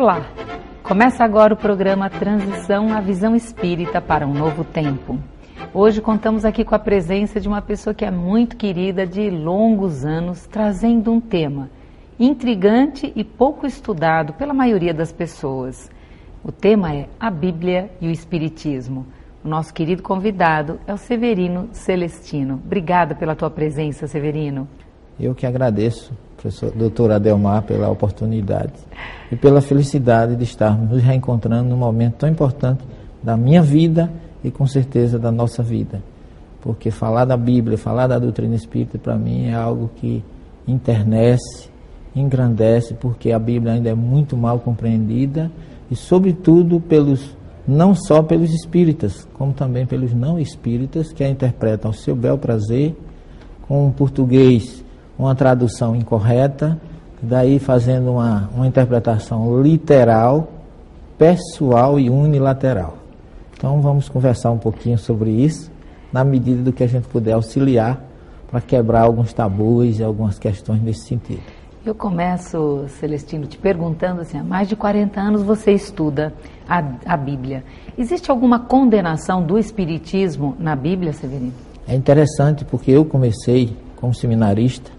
Olá! Começa agora o programa Transição à Visão Espírita para um Novo Tempo. Hoje contamos aqui com a presença de uma pessoa que é muito querida de longos anos, trazendo um tema intrigante e pouco estudado pela maioria das pessoas. O tema é a Bíblia e o Espiritismo. O nosso querido convidado é o Severino Celestino. Obrigada pela tua presença, Severino. Eu que agradeço professor doutor Adelmar, pela oportunidade e pela felicidade de estarmos nos reencontrando num momento tão importante da minha vida e com certeza da nossa vida. Porque falar da Bíblia, falar da doutrina espírita, para mim é algo que internece, engrandece, porque a Bíblia ainda é muito mal compreendida e, sobretudo, pelos não só pelos espíritas, como também pelos não espíritas que a interpretam ao seu bel prazer, com um português uma tradução incorreta, daí fazendo uma, uma interpretação literal, pessoal e unilateral. Então vamos conversar um pouquinho sobre isso, na medida do que a gente puder auxiliar para quebrar alguns tabus e algumas questões nesse sentido. Eu começo, Celestino, te perguntando assim: há mais de 40 anos você estuda a, a Bíblia. Existe alguma condenação do Espiritismo na Bíblia, Severino? É interessante porque eu comecei como seminarista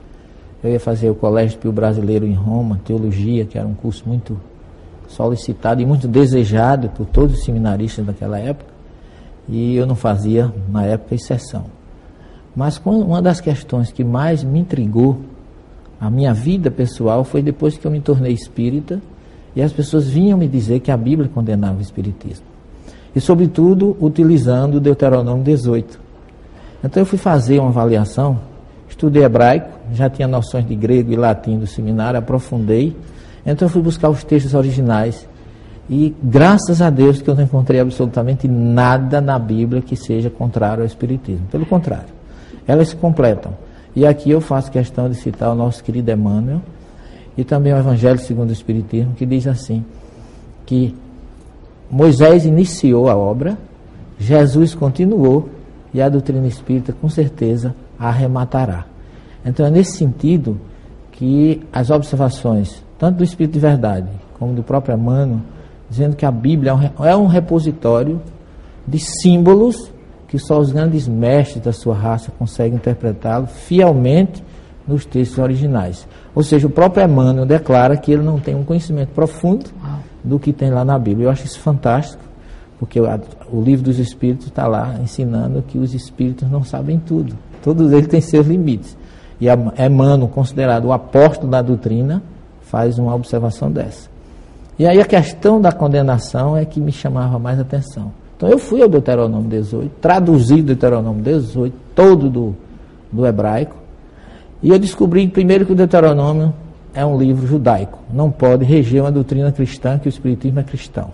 eu ia fazer o Colégio Pio Brasileiro em Roma, teologia, que era um curso muito solicitado e muito desejado por todos os seminaristas daquela época, e eu não fazia, na época, exceção. Mas uma das questões que mais me intrigou a minha vida pessoal foi depois que eu me tornei espírita e as pessoas vinham me dizer que a Bíblia condenava o espiritismo. E, sobretudo, utilizando o Deuteronômio 18. Então, eu fui fazer uma avaliação Estudei hebraico, já tinha noções de grego e latim do seminário, aprofundei. Então fui buscar os textos originais e graças a Deus que eu não encontrei absolutamente nada na Bíblia que seja contrário ao Espiritismo. Pelo contrário, elas se completam. E aqui eu faço questão de citar o nosso querido Emmanuel e também o Evangelho segundo o Espiritismo, que diz assim, que Moisés iniciou a obra, Jesus continuou e a doutrina espírita com certeza arrematará. Então é nesse sentido que as observações, tanto do Espírito de Verdade como do próprio Emmanuel, dizendo que a Bíblia é um é repositório de símbolos que só os grandes mestres da sua raça conseguem interpretá-lo fielmente nos textos originais. Ou seja, o próprio Emmanuel declara que ele não tem um conhecimento profundo do que tem lá na Bíblia. Eu acho isso fantástico, porque o, livro dos Espíritos está lá ensinando que os Espíritos não sabem tudo. Todos eles têm seus limites. E Emmanuel, considerado o apóstolo da doutrina, faz uma observação dessa. E aí a questão da condenação é que me chamava mais atenção. Então eu fui ao Deuteronômio 18, traduzi Deuteronômio 18, todo do, do hebraico, e eu descobri primeiro que o Deuteronômio é um livro judaico, não pode reger uma doutrina cristã, que o Espiritismo é cristão.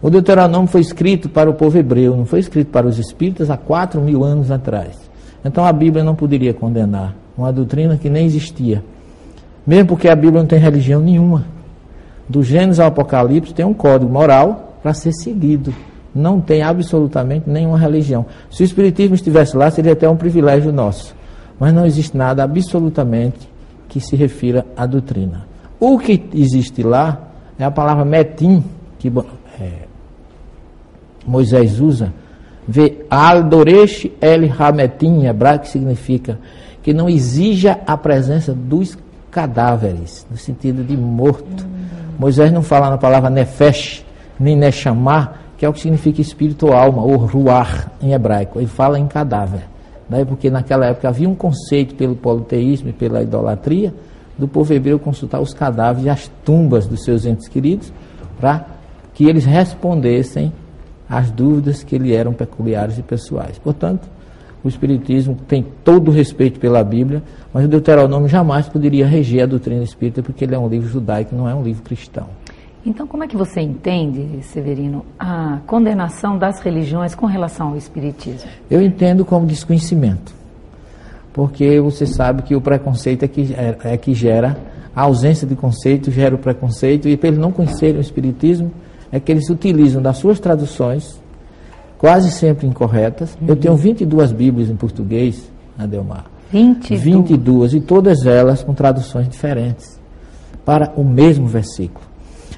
O Deuteronômio foi escrito para o povo hebreu, não foi escrito para os espíritas há quatro mil anos atrás. Então a Bíblia não poderia condenar uma doutrina que nem existia. Mesmo porque a Bíblia não tem religião nenhuma. Do Gênesis ao Apocalipse tem um código moral para ser seguido. Não tem absolutamente nenhuma religião. Se o Espiritismo estivesse lá, seria até um privilégio nosso. Mas não existe nada absolutamente que se refira à doutrina. O que existe lá é a palavra metim, que é, Moisés usa Vê Aldoresh El Hametim, em hebraico, que significa que não exija a presença dos cadáveres, no sentido de morto. Hum. Moisés não fala na palavra nefesh, nem nechamar, que é o que significa espírito ou alma, ou ruar em hebraico. Ele fala em cadáver. Daí porque naquela época havia um conceito pelo politeísmo e pela idolatria do povo hebreu consultar os cadáveres e as tumbas dos seus entes queridos para que eles respondessem as dúvidas que lhe eram peculiares e pessoais. Portanto, o Espiritismo tem todo o respeito pela Bíblia, mas o Deuteronômio jamais poderia reger a doutrina espírita, porque ele é um livro judaico, não é um livro cristão. Então, como é que você entende, Severino, a condenação das religiões com relação ao Espiritismo? Eu entendo como desconhecimento, porque você sabe que o preconceito é que, é, que gera, a ausência de conceito gera o preconceito, e para eles não conhecerem o Espiritismo, é que eles utilizam das suas traduções quase sempre incorretas. Uhum. Eu tenho 22 Bíblias em português, Adelmar. 22. 22 e todas elas com traduções diferentes para o mesmo versículo.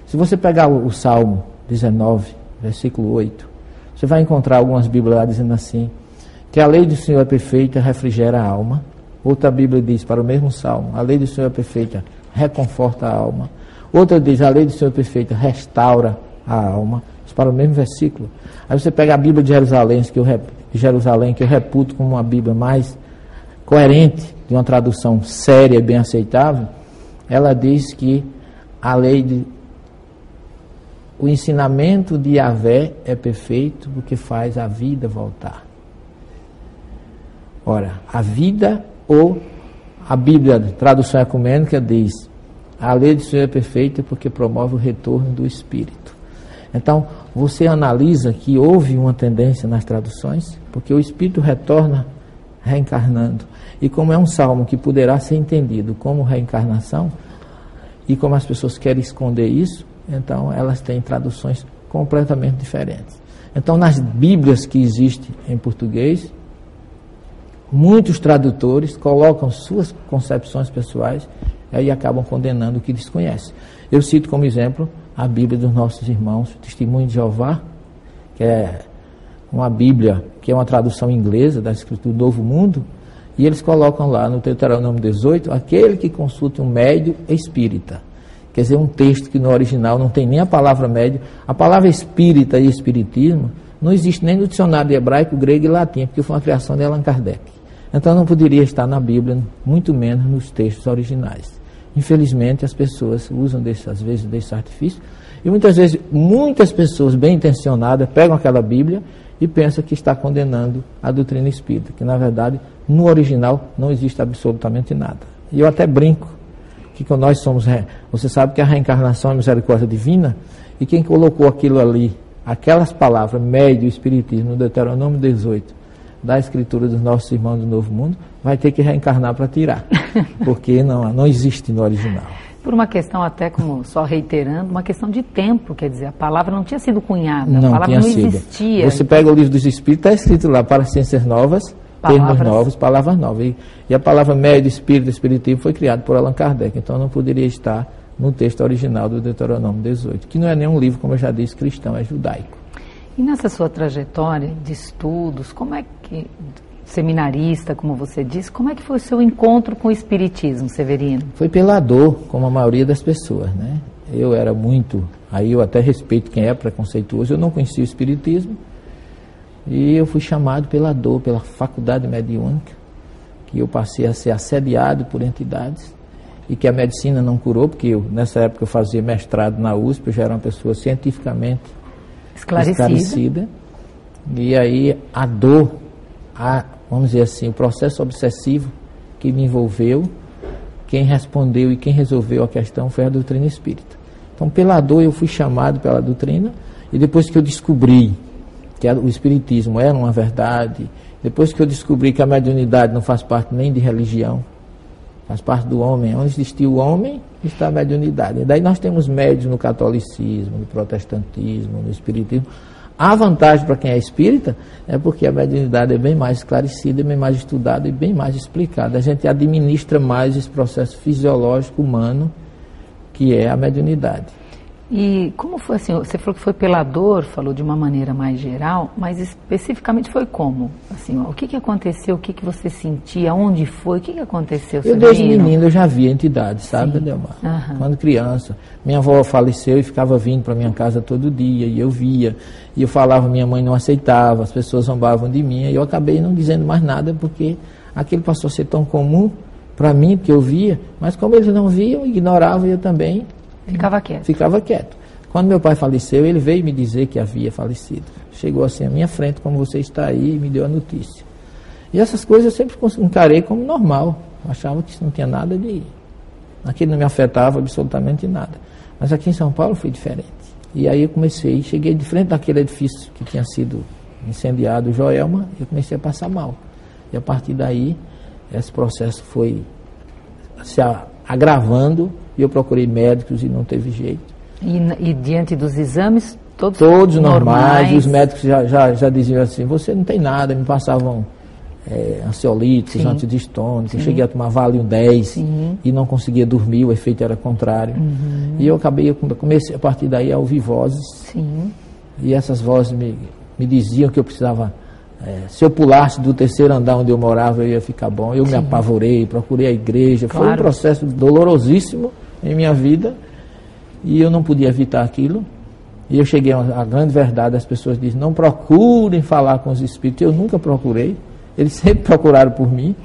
Se você pegar o, Salmo 19, versículo 8, você vai encontrar algumas Bíblias lá dizendo assim: que a lei do Senhor é perfeita, refrigera a alma. Outra Bíblia diz para o mesmo Salmo: a lei do Senhor é perfeita, reconforta a alma. Outra diz: a lei do Senhor é perfeita, restaura a alma. Isso para o mesmo versículo. Aí você pega a Bíblia de Jerusalém, que eu, Jerusalém, que eu reputo como uma Bíblia mais coerente, de uma tradução séria e bem aceitável, ela diz que a lei de o ensinamento de Yahvé é perfeito porque faz a vida voltar. Ora, a vida ou a Bíblia, tradução ecumênica, diz: a lei do Senhor é perfeita porque promove o retorno do Espírito. Então, você analisa que houve uma tendência nas traduções, porque o Espírito retorna reencarnando. E como é um salmo que poderá ser entendido como reencarnação, e como as pessoas querem esconder isso, então elas têm traduções completamente diferentes. Então, nas Bíblias que existem em português, muitos tradutores colocam suas concepções pessoais e acabam condenando o que desconhece. Eu cito como exemplo a Bíblia dos nossos irmãos, Testemunho de Jeová, que é uma Bíblia que é uma tradução inglesa da Escritura do Novo Mundo, e eles colocam lá no Deuteronômio 18, aquele que consulte um médio espírita. Quer dizer, um texto que no original não tem nem a palavra médio. A palavra espírita e espiritismo não existe nem no dicionário hebraico, grego e latim, porque foi uma criação de Allan Kardec. Então não poderia estar na Bíblia, muito menos nos textos originais. Infelizmente, as pessoas usam, desse, às vezes, desse artifício. E muitas vezes, muitas pessoas bem intencionadas pegam aquela Bíblia e pensam que está condenando a doutrina espírita, que na verdade no original não existe absolutamente nada. E eu até brinco que nós somos. Você sabe que a reencarnação é misericórdia divina, e quem colocou aquilo ali, aquelas palavras, médio espiritismo, no Deuteronômio 18, da escritura dos nossos irmãos do Novo Mundo, vai ter que reencarnar para tirar, porque não, não existe no original. Por uma questão até como só reiterando, uma questão de tempo, quer dizer, a palavra não tinha sido cunhada, não a palavra não sido. existia. Você pega o livro dos Espíritos, está escrito lá para ciências novas, palavras. termos novos, palavras novas. E, e a palavra médio, espírito, espiritismo foi criado por Allan Kardec, então não poderia estar no texto original do Deuteronômio 18, que não é nenhum livro, como eu já disse, cristão, é judaico. E nessa sua trajetória de estudos, como é que, seminarista, como você disse, como é que foi o seu encontro com o Espiritismo, Severino? Foi pela dor, como a maioria das pessoas, né? Eu era muito, aí eu até respeito quem é preconceituoso, eu não conhecia o Espiritismo, e eu fui chamado pela dor, pela faculdade mediúnica, que eu passei a ser assediado por entidades e que a medicina não curou, porque eu, nessa época eu fazia mestrado na USP, eu já era uma pessoa cientificamente esclarecida. esclarecida e aí a dor, a, vamos dizer assim, o processo obsessivo que me envolveu, quem respondeu e quem resolveu a questão foi a doutrina espírita. Então, pela dor eu fui chamado pela doutrina e depois que eu descobri que o Espiritismo era uma verdade, depois que eu descobri que a mediunidade não faz parte nem de religião, faz parte do homem, onde existiu o homem, está a mediunidade. E daí nós temos médios no catolicismo, no protestantismo, no espiritismo. A vantagem para quem é espírita é porque a mediunidade é bem mais esclarecida, bem mais estudada e bem mais explicada. A gente administra mais esse processo fisiológico humano que é a mediunidade. E como foi assim? Você falou que foi pela dor, falou de uma maneira mais geral, mas especificamente foi como? Assim, ó, o que, que aconteceu? O que, que você sentia? Onde foi? O que, que aconteceu? Eu desde menino eu já via entidades, sabe, Adelmar? Uhum. Quando criança. Minha avó faleceu e ficava vindo para minha casa todo dia e eu via. E eu falava, minha mãe não aceitava, as pessoas zombavam de mim e eu acabei não dizendo mais nada porque aquilo passou a ser tão comum para mim, que eu via, mas como eles não viam, ignoravam eu também Ficava quieto. Ficava quieto. Quando meu pai faleceu, ele veio me dizer que havia falecido. Chegou assim à minha frente, como você está aí, e me deu a notícia. E essas coisas eu sempre encarei como normal. Achava que isso não tinha nada de. Aquilo não me afetava absolutamente nada. Mas aqui em São Paulo foi diferente. E aí eu comecei, cheguei de frente daquele edifício que tinha sido incendiado, Joelma, eu comecei a passar mal. E a partir daí, esse processo foi se agravando e eu procurei médicos e não teve jeito. E, e diante dos exames, todos, todos normais, normais. Os médicos já, já, já diziam assim: você não tem nada, me passavam é, ansiolíticos, Sim. antidistônicos. Eu cheguei a tomar Valium 10 Sim. e não conseguia dormir, o efeito era contrário. Uhum. E eu acabei, comecei a partir daí a ouvir vozes. Sim. E essas vozes me, me diziam que eu precisava. É, se eu pulasse do terceiro andar onde eu morava, eu ia ficar bom. Eu me apavorei, procurei a igreja. Claro. Foi um processo dolorosíssimo em minha vida e eu não podia evitar aquilo. E eu cheguei à grande verdade: as pessoas dizem, não procurem falar com os espíritos. Eu nunca procurei. Eles sempre procuraram por mim.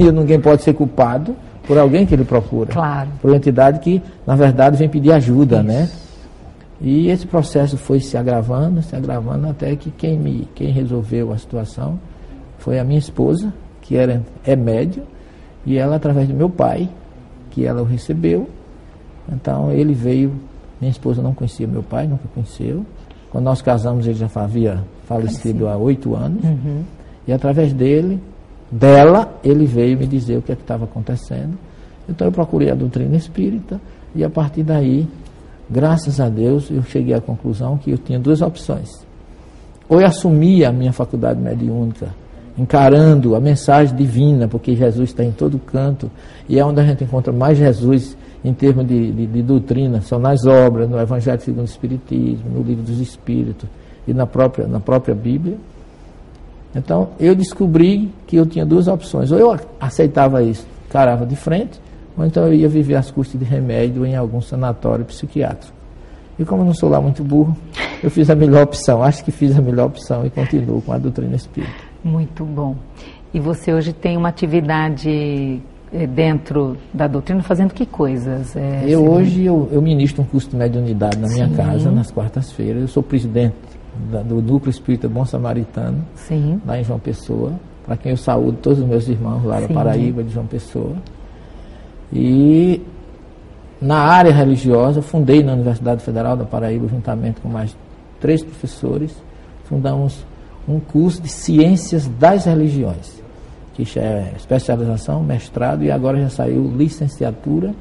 E ninguém pode ser culpado por alguém que ele procura. Claro. Por uma entidade que, na verdade, vem pedir ajuda, Isso. né? E esse processo foi se agravando, se agravando, até que quem, me, quem resolveu a situação foi a minha esposa, que era, é médio, e ela, através do meu pai, que ela o recebeu. Então, ele veio, minha esposa não conhecia meu pai, nunca conheceu. Quando nós casamos, ele já havia falecido há oito anos. Uhum. E através dele, dela, ele veio me dizer o que é estava acontecendo. Então eu procurei a doutrina espírita e a partir daí, graças a Deus, eu cheguei à conclusão que eu tinha duas opções. Ou eu assumia a minha faculdade mediúnica, encarando a mensagem divina, porque Jesus está em todo canto, e é onde a gente encontra mais Jesus em termos de, de, de doutrina, são nas obras, no Evangelho segundo o Espiritismo, no Livro dos Espíritos e na própria, na própria Bíblia. Então, eu descobri que eu tinha duas opções. Ou eu aceitava isso, carava de frente, ou então eu ia viver às custas de remédio em algum sanatório psiquiátrico. E como eu não sou lá muito burro, eu fiz a melhor opção. Acho que fiz a melhor opção e continuo com a doutrina espírita. Muito bom. E você hoje tem uma atividade dentro da doutrina fazendo que coisas? É, eu hoje eu, eu, ministro um curso de mediunidade na minha Sim. casa nas quartas-feiras. Eu sou presidente da, do Núcleo Espírita Bom Samaritano, Sim. lá em João Pessoa, para quem eu saúdo todos os meus irmãos lá da Paraíba, de João Pessoa. E na área religiosa, fundei na Universidade Federal da Paraíba, juntamente com mais três professores, fundamos um curso de Ciências das Religiões, que é especialização, mestrado e agora já saiu licenciatura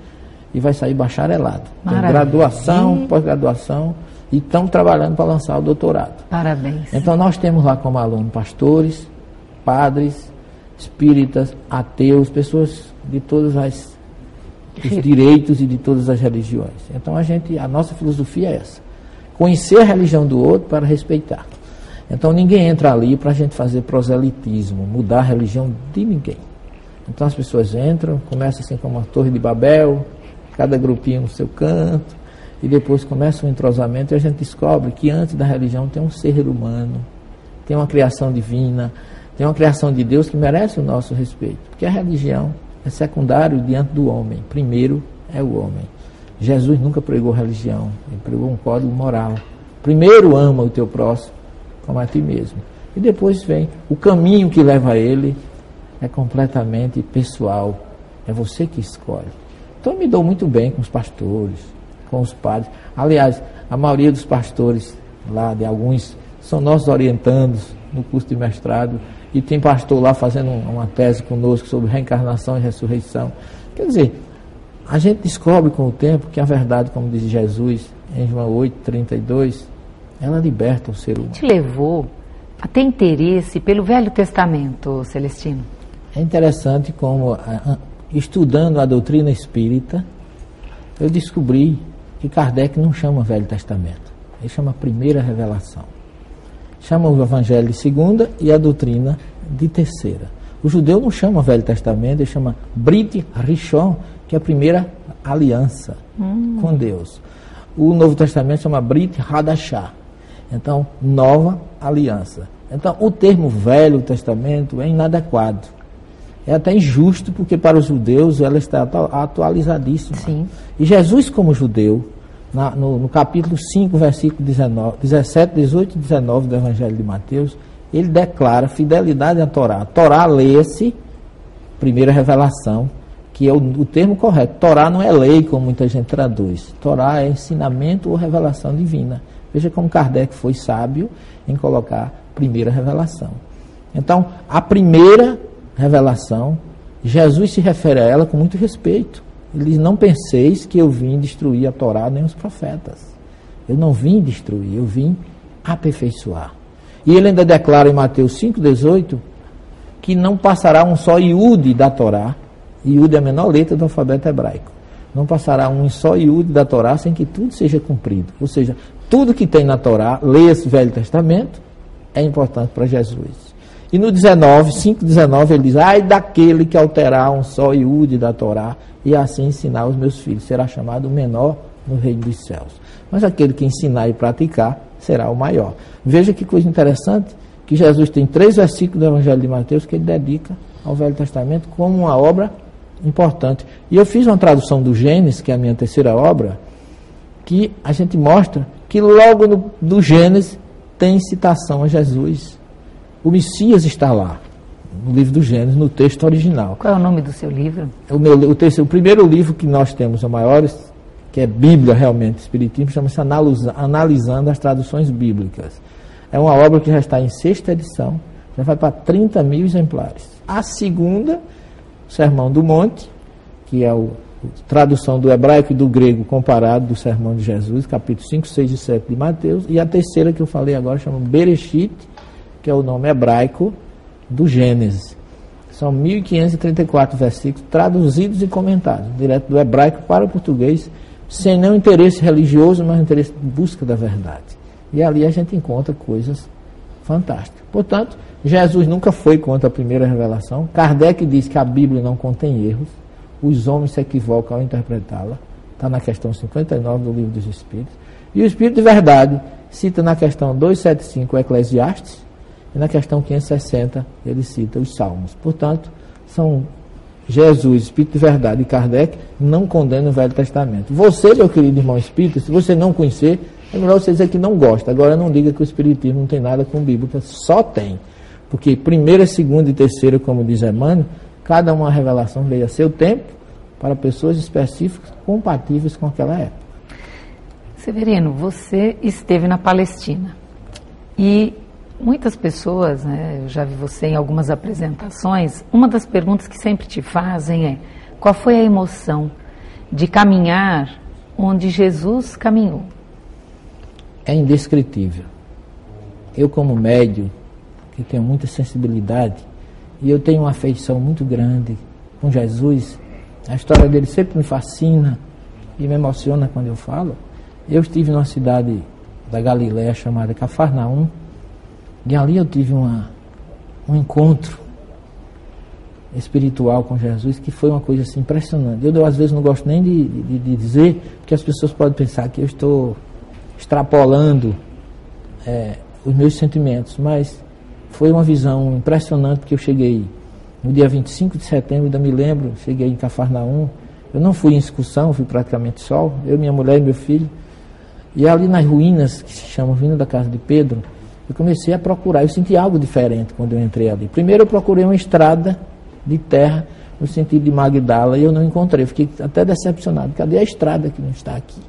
e vai sair bacharelado. Tem graduação, pós-graduação e estamos trabalhando para lançar o doutorado. Parabéns. Então nós temos lá como aluno pastores, padres, espíritas, ateus, pessoas de todos os direitos e de todas as religiões. Então a gente, a nossa filosofia é essa: conhecer a religião do outro para respeitar. Então ninguém entra ali para a gente fazer proselitismo, mudar a religião de ninguém. Então as pessoas entram, começa assim como a Torre de Babel, cada grupinho no seu canto, e depois começa um entrosamento e a gente descobre que antes da religião tem um ser humano, tem uma criação divina, tem uma criação de Deus que merece o nosso respeito. Porque a religião é secundário diante do homem. Primeiro é o homem. Jesus nunca pregou religião, ele pregou um código moral. Primeiro ama o teu próximo como a ti mesmo. E depois vem o caminho que leva a ele é completamente pessoal. É você que escolhe. Então eu me dou muito bem com os pastores, com os padres. Aliás, a maioria dos pastores lá, de alguns, são nossos orientandos no curso de mestrado. E tem pastor lá fazendo uma tese conosco sobre reencarnação e ressurreição. Quer dizer, a gente descobre com o tempo que a verdade, como diz Jesus em João 8, 32, ela liberta o ser humano. Te levou a ter interesse pelo Velho Testamento, Celestino? É interessante como, estudando a doutrina espírita, eu descobri que Kardec não chama Velho Testamento, ele chama Primeira Revelação. Chama o Evangelho de segunda e a doutrina de terceira. O judeu não chama Velho Testamento, ele chama Brit Rishon, que é a primeira aliança hum. com Deus. O Novo Testamento chama Brit Hadashah, então, nova aliança. Então, o termo Velho Testamento é inadequado. É até injusto, porque para os judeus ela está atualizadíssima. Sim. E Jesus, como judeu, na, no, no, capítulo 5, versículo 19, 17, 18 e 19 do Evangelho de Mateus, ele declara fidelidade à Torá. A Torá lê-se, primeira revelação, que é o, o, termo correto. Torá não é lei, como muita gente traduz. Torá é ensinamento ou revelação divina. Veja como Kardec foi sábio em colocar primeira revelação. Então, a primeira revelação, Jesus se refere a ela com muito respeito. Ele diz: Não penseis que eu vim destruir a Torá nem os profetas. Eu não vim destruir, eu vim aperfeiçoar. E ele ainda declara em Mateus 5,18 que não passará um só iude da Torá, iude é a menor letra do alfabeto hebraico, não passará um só iude da Torá sem que tudo seja cumprido. Ou seja, tudo que tem na Torá, leia-se Velho Testamento, é importante para Jesus. E no 19, 5,19 ele diz, ai daquele que alterar um só iude da Torá e assim ensinar os meus filhos, será chamado o menor no reino dos céus. Mas aquele que ensinar e praticar será o maior. Veja que coisa interessante, que Jesus tem três versículos do Evangelho de Mateus que ele dedica ao Velho Testamento como uma obra importante. E eu fiz uma tradução do Gênesis, que é a minha terceira obra, que a gente mostra que logo no, do Gênesis tem citação a Jesus. O Messias está lá, no livro do Gênesis, no texto original. Qual é o nome do seu livro? O, meu, o, terceiro, o primeiro livro que nós temos, o maior, que é Bíblia realmente, Espiritismo, chama-se Analisando as Traduções Bíblicas. É uma obra que já está em sexta edição, já vai para 30 mil exemplares. A segunda, Sermão do Monte, que é a tradução do hebraico e do grego comparado do Sermão de Jesus, capítulo 5, 6 e 7 de Mateus. E a terceira que eu falei agora chama Bereshit, que é o nome hebraico do Gênesis. São 1.534 versículos traduzidos e comentados, direto do hebraico para o português, sem nenhum interesse religioso, mas interesse de busca da verdade. E ali a gente encontra coisas fantásticas. Portanto, Jesus nunca foi contra a primeira revelação. Kardec diz que a Bíblia não contém erros. Os homens se equivocam ao interpretá-la. Está na questão 59 do Livro dos Espíritos. E o Espírito de Verdade cita na questão 275 o Eclesiastes. E na questão 560 ele cita os Salmos. Portanto, são Jesus, Espírito de Verdade e Kardec não condenam o Velho Testamento. Você, meu querido irmão espírita, se você não conhecer, é melhor você dizer que não gosta. Agora não diga que o Espiritismo não tem nada com Bíblia, só tem. Porque primeira, segunda e terceira, como diz Emmanuel, cada uma revelação veio a seu tempo para pessoas específicas compatíveis com aquela época. Severino, você esteve na Palestina e muitas pessoas, né, eu já vi você em algumas apresentações, uma das perguntas que sempre te fazem é qual foi a emoção de caminhar onde Jesus caminhou? É indescritível. Eu como médio que tenho muita sensibilidade, e eu tenho uma afeição muito grande com Jesus. A história dele sempre me fascina e me emociona quando eu falo. Eu estive numa cidade da Galiléia chamada Cafarnaum, e ali eu tive uma, um encontro espiritual com Jesus que foi uma coisa assim impressionante. Eu, às vezes não gosto nem de, de, de, dizer, porque as pessoas podem pensar que eu estou extrapolando é, os meus sentimentos, mas foi uma visão impressionante porque eu cheguei no dia 25 de setembro, ainda me lembro, cheguei em Cafarnaum. Eu não fui em excursão, fui praticamente só, eu, minha mulher e meu filho. E ali nas ruínas, que se chamam Ruína da Casa de Pedro, eu comecei a procurar. Eu senti algo diferente quando eu entrei ali. Primeiro eu procurei uma estrada de terra no sentido de Magdala e eu não encontrei. Fiquei até decepcionado. Cadê a estrada que não está aqui?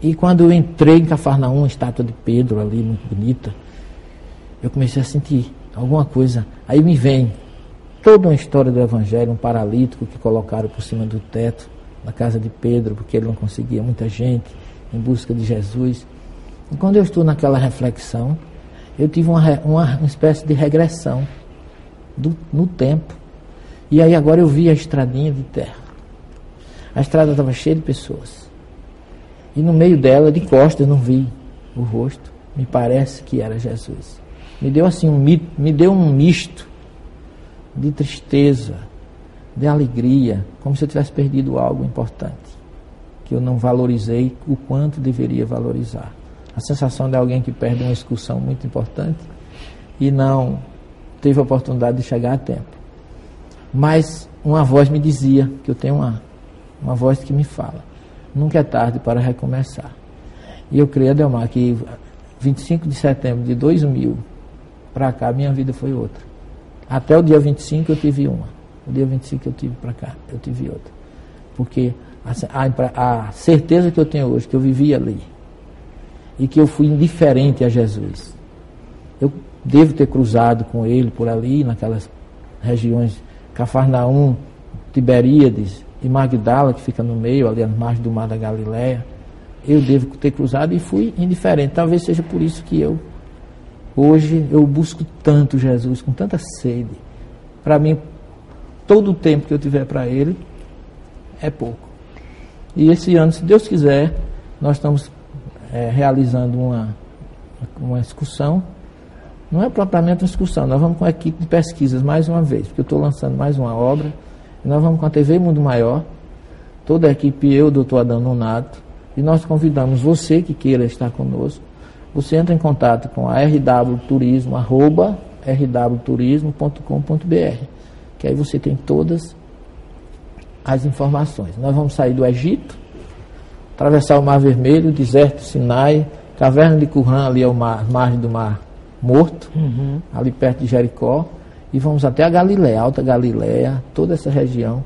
E quando eu entrei em Cafarnaum, uma estátua de Pedro ali, muito bonita, eu comecei a sentir alguma coisa. Aí me vem toda uma história do Evangelho, um paralítico que colocaram por cima do teto na casa de Pedro, porque ele não conseguia muita gente em busca de Jesus. E quando eu estou naquela reflexão, eu tive uma, uma, uma espécie de regressão do, no tempo. E aí agora eu vi a estradinha de terra. A estrada estava cheia de pessoas. E no meio dela, de costas, eu não vi o rosto. Me parece que era Jesus me deu assim um me deu um misto de tristeza, de alegria, como se eu tivesse perdido algo importante que eu não valorizei o quanto deveria valorizar. A sensação de alguém que perde uma excursão muito importante e não teve a oportunidade de chegar a tempo. Mas uma voz me dizia que eu tenho uma uma voz que me fala. Nunca é tarde para recomeçar. E eu creio, Adelmar, que 25 de setembro de 2000 para cá, minha vida foi outra. Até o dia 25 eu tive uma. O dia 25 eu tive para cá, eu tive outra. Porque a, a, a, certeza que eu tenho hoje, que eu vivi ali, e que eu fui indiferente a Jesus. Eu devo ter cruzado com ele por ali, naquelas regiões, Cafarnaum, Tiberíades e Magdala, que fica no meio, ali às margens do mar da Galileia. eu devo ter cruzado e fui indiferente. Talvez seja por isso que eu, hoje, eu busco tanto Jesus, com tanta sede. Para mim, todo o tempo que eu tiver para Ele é pouco. E esse ano, se Deus quiser, nós estamos é, realizando uma, uma excursão. Não é propriamente uma excursão, nós vamos com a equipe de pesquisas mais uma vez, porque eu estou lançando mais uma obra. Nós vamos com a TV Mundo Maior, toda a equipe, eu, doutor Adão Nonato, e nós convidamos você que queira estar conosco. Você entra em contato com a arroba rwturismo.com.br, que aí você tem todas as informações. Nós vamos sair do Egito, atravessar o Mar Vermelho, o deserto Sinai, caverna de Currã, ali é o mar, margem do Mar Morto, uhum. ali perto de Jericó, e vamos até a Galiléia, Alta Galiléia, toda essa região.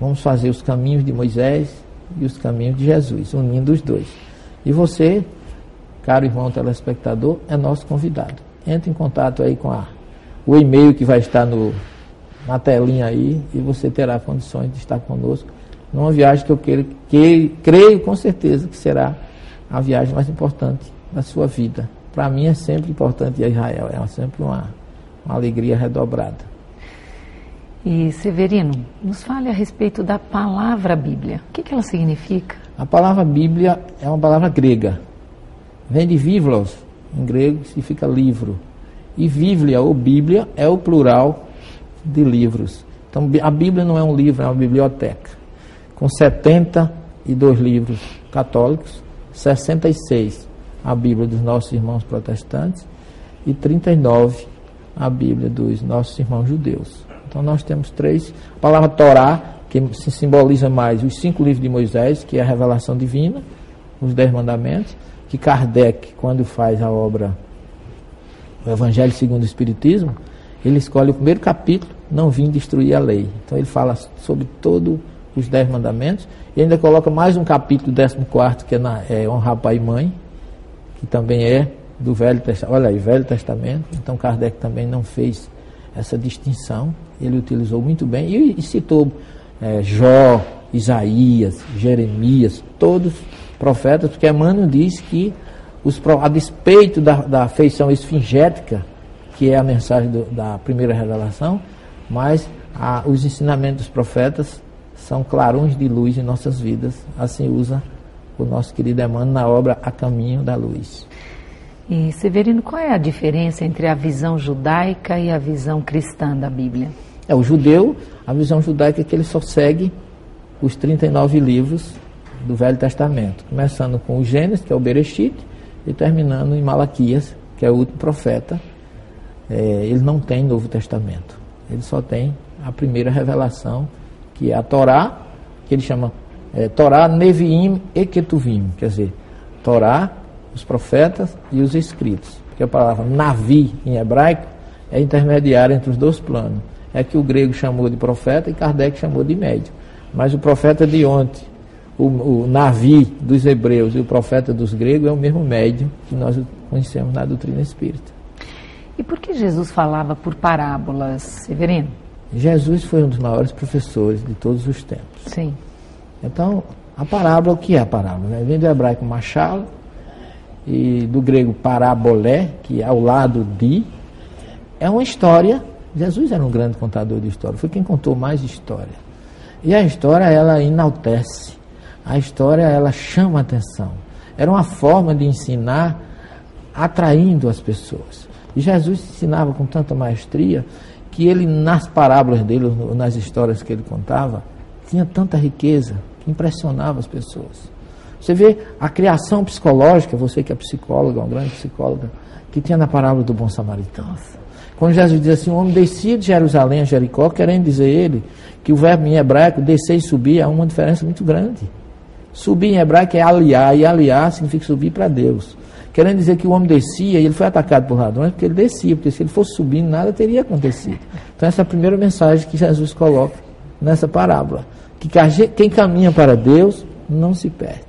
Vamos fazer os caminhos de Moisés e os caminhos de Jesus, unindo os dois. E você, caro irmão telespectador, é nosso convidado. Entre em contato aí com a, o e-mail que vai estar no, na telinha aí e você terá condições de estar conosco numa viagem que eu que, creio com certeza que será a viagem mais importante da sua vida. Para mim é sempre importante ir a Israel, é sempre uma, uma alegria redobrada. E Severino, nos fale a respeito da palavra Bíblia. O que, que ela significa? A palavra Bíblia é uma palavra grega. Vem de vivlos, em grego significa livro. E Bíblia ou Bíblia é o plural de livros. Então a Bíblia não é um livro, é uma biblioteca. Com 72 livros católicos, 66 a Bíblia dos nossos irmãos protestantes e 39 a Bíblia dos nossos irmãos judeus. Então nós temos três. A palavra Torá, que simboliza mais os cinco livros de Moisés, que é a revelação divina, os dez mandamentos, que Kardec, quando faz a obra O Evangelho segundo o Espiritismo, ele escolhe o primeiro capítulo, não vim destruir a lei. Então ele fala sobre todos os dez mandamentos, e ainda coloca mais um capítulo, décimo quarto, que é, na, é honrar pai e mãe, que também é do Velho Testamento. Olha aí, Velho Testamento. Então Kardec também não fez essa distinção ele utilizou muito bem e, e citou é, Jó, Isaías, Jeremias, todos profetas, porque Emmanuel diz que os, a despeito da, da feição esfingética, que é a mensagem do, da primeira revelação, mas a, os ensinamentos dos profetas são clarões de luz em nossas vidas. Assim usa o nosso querido Emmanuel na obra A Caminho da Luz. E Severino, qual é a diferença entre a visão judaica e a visão cristã da Bíblia? É, o judeu, a visão judaica é que ele só segue os 39 livros do Velho Testamento, começando com o Gênesis, que é o Bereshit, e terminando em Malaquias, que é o último profeta. É, ele não tem Novo Testamento, ele só tem a primeira revelação, que é a Torá, que ele chama é, Torá, Neviim e Ketuvim, quer dizer, Torá, os profetas e os escritos, porque a palavra Navi em hebraico é intermediária entre os dois planos é que o grego chamou de profeta e Kardec chamou de médium. Mas o profeta de ontem, o, o Navi dos hebreus e o profeta dos gregos é o mesmo médium que nós conhecemos na doutrina espírita. E por que Jesus falava por parábolas, Severino? Jesus foi um dos maiores professores de todos os tempos. Sim. Então, a parábola, o que é a parábola? Né? Vem do hebraico machalo e do grego parabolé, que é ao lado de, é uma história Jesus era um grande contador de história, foi quem contou mais história. E a história, ela enaltece, a história, ela chama atenção. Era uma forma de ensinar atraindo as pessoas. E Jesus ensinava com tanta maestria que ele, nas parábolas dele, nas histórias que ele contava, tinha tanta riqueza que impressionava as pessoas. Você vê a criação psicológica, você que é psicóloga, uma grande psicóloga, que tinha na parábola do bom samaritano. Quando Jesus diz assim, o homem descia de Jerusalém a Jericó, querendo dizer ele que o verbo em hebraico, descer e subir, há uma diferença muito grande. Subir em hebraico é aliar, e aliar significa subir para Deus. Querendo dizer que o homem descia e ele foi atacado por ladrões porque ele descia, porque se ele fosse subindo, nada teria acontecido. Então, essa é a primeira mensagem que Jesus coloca nessa parábola. Que quem caminha para Deus não se perde,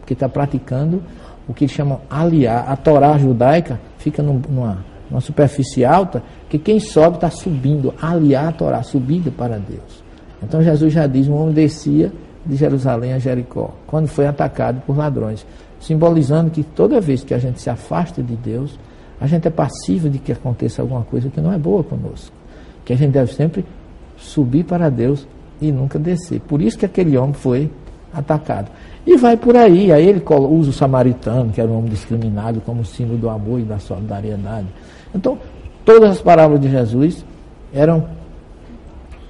porque está praticando o que chamam aliar. A Torá judaica fica numa uma superfície alta, que quem sobe está subindo, aliar a Torá, subida para Deus. Então Jesus já diz: um homem descia de Jerusalém a Jericó, quando foi atacado por ladrões. simbolizando que toda vez que a gente se afasta de Deus, a gente é passivo de que aconteça alguma coisa que não é boa conosco. Que a gente deve sempre subir para Deus e nunca descer. Por isso que aquele homem foi atacado. E vai por aí, aí ele usa o samaritano, que era um homem discriminado, como símbolo do amor e da solidariedade. Então, todas as palavras de Jesus eram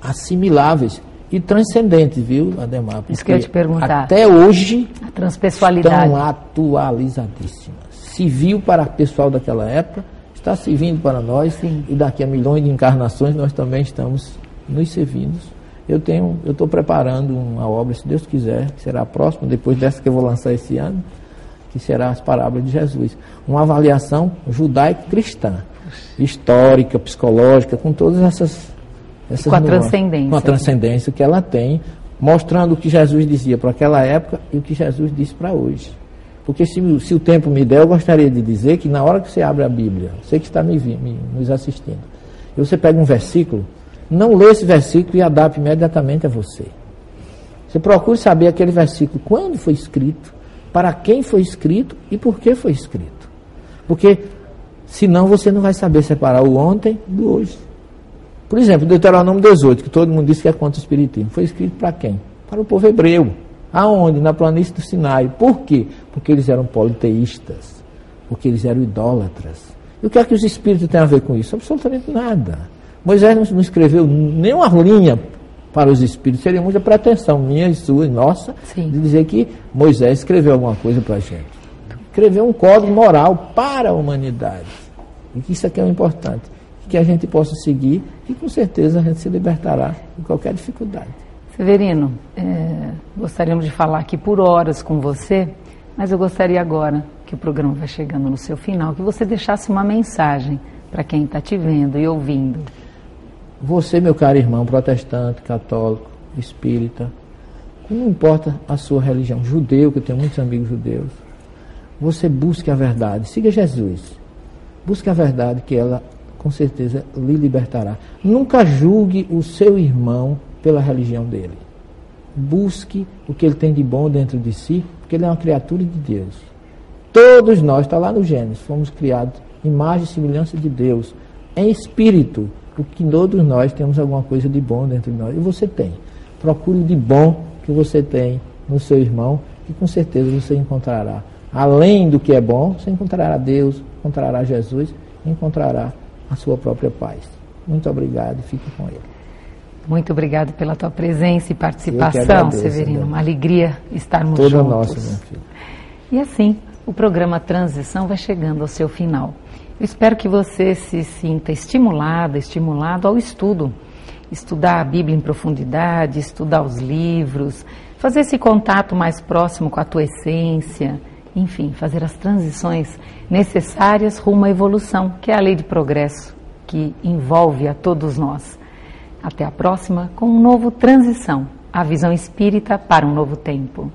assimiláveis e transcendentes, viu, Ademar? Isso que eu ia te perguntar. Até hoje a transpessoalidade. estão atualizadíssimas. Se viu para o pessoal daquela época, está servindo para nós Sim. e daqui a milhões de encarnações nós também estamos nos servindo eu tenho, eu estou preparando uma obra, se Deus quiser, que será próxima, depois dessa que eu vou lançar esse ano, que será as parábolas de Jesus. Uma avaliação judaico-cristã, histórica, psicológica, com todas essas, essas com a transcendência. Com a transcendência que ela tem, mostrando o que Jesus dizia para aquela época e o que Jesus disse para hoje. Porque se, se, o tempo me der, eu gostaria de dizer que na hora que você abre a Bíblia, você que está me, me, nos assistindo, e você pega um versículo, não lê esse versículo e adapte imediatamente a você. Você procure saber aquele versículo, quando foi escrito, para quem foi escrito e por que foi escrito. Porque senão você não vai saber separar o ontem do hoje. Por exemplo, Deuteronômio 18, que todo mundo diz que é contra o Espiritismo, foi escrito para quem? Para o povo hebreu. Aonde? Na planície do Sinai. Por quê? Porque eles eram politeístas. Porque eles eram idólatras. E o que é que os espíritos têm a ver com isso? Absolutamente nada. Moisés não escreveu nenhuma linha para os espíritos. Seria muita pretensão minha e sua e nossa Sim. de dizer que Moisés escreveu alguma coisa para a gente. Escreveu um código moral para a humanidade. E que isso aqui é o importante. Que a gente possa seguir e com certeza a gente se libertará de qualquer dificuldade. Severino, é, gostaríamos de falar aqui por horas com você, mas eu gostaria agora, que o programa vai chegando no seu final, que você deixasse uma mensagem para quem está te vendo e ouvindo. Você, meu caro irmão, protestante, católico, espírita, não importa a sua religião, judeu, que eu tenho muitos amigos judeus, você busque a verdade, siga Jesus. Busque a verdade que ela com certeza lhe libertará. Nunca julgue o seu irmão pela religião dele. Busque o que ele tem de bom dentro de si, porque ele é uma criatura de Deus. Todos nós, está lá no Gênesis, fomos criados imagem e semelhança de Deus, em espírito porque todos nós temos alguma coisa de bom dentro de nós. E você tem. Procure de bom que você tem no seu irmão, que com certeza você encontrará. Além do que é bom, você encontrará Deus, encontrará Jesus, encontrará a sua própria paz. Muito obrigado e fique com ele. Muito obrigado pela tua presença e participação, agradeço, Severino. Né? Uma alegria estarmos Toda juntos. nossa, meu filho. E assim, o programa Transição vai chegando ao seu final. Eu espero que você se sinta estimulada, estimulado ao estudo. Estudar a Bíblia em profundidade, estudar os livros, fazer esse contato mais próximo com a tua essência, enfim, fazer as transições necessárias rumo à evolução, que é a lei de progresso que envolve a todos nós. Até a próxima com um novo Transição, a visão espírita para um novo tempo.